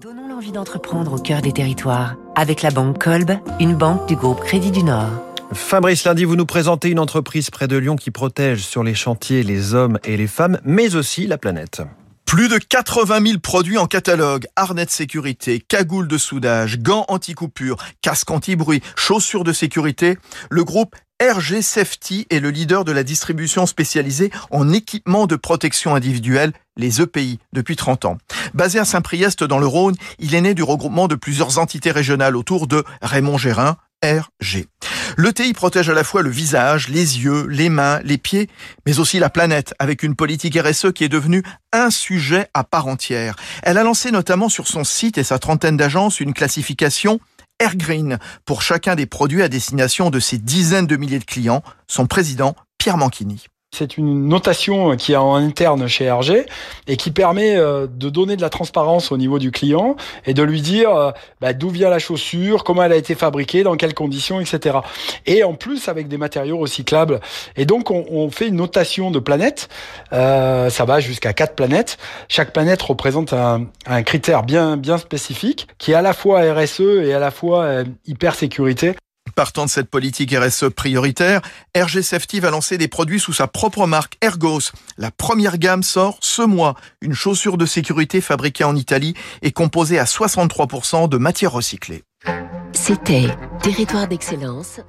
Donnons l'envie d'entreprendre au cœur des territoires avec la banque Kolb, une banque du groupe Crédit du Nord. Fabrice Lundi, vous nous présentez une entreprise près de Lyon qui protège sur les chantiers les hommes et les femmes, mais aussi la planète. Plus de 80 000 produits en catalogue, harnais de sécurité, cagoules de soudage, gants anti-coupure, casques anti-bruit, chaussures de sécurité. Le groupe RG Safety est le leader de la distribution spécialisée en équipements de protection individuelle, les EPI, depuis 30 ans. Basé à Saint-Priest dans le Rhône, il est né du regroupement de plusieurs entités régionales autour de Raymond Gérin, RG. L'ETI protège à la fois le visage, les yeux, les mains, les pieds, mais aussi la planète, avec une politique RSE qui est devenue un sujet à part entière. Elle a lancé notamment sur son site et sa trentaine d'agences une classification Air Green pour chacun des produits à destination de ses dizaines de milliers de clients, son président Pierre Manchini. C'est une notation qui est en interne chez RG et qui permet euh, de donner de la transparence au niveau du client et de lui dire euh, bah, d'où vient la chaussure, comment elle a été fabriquée, dans quelles conditions, etc. Et en plus avec des matériaux recyclables. Et donc on, fait une notation de planètes. Euh, ça va jusqu'à quatre planètes. Chaque planète représente un, un, critère bien bien spécifique qui est à la fois RSE et à la fois hyper sécurité. Partant de cette politique RSE prioritaire, RG Safety va lancer des produits sous sa propre marque Ergos. La première gamme sort ce mois. Une chaussure de sécurité fabriquée en Italie et composée à 63% de matières recyclées. C'était Territoire d'excellence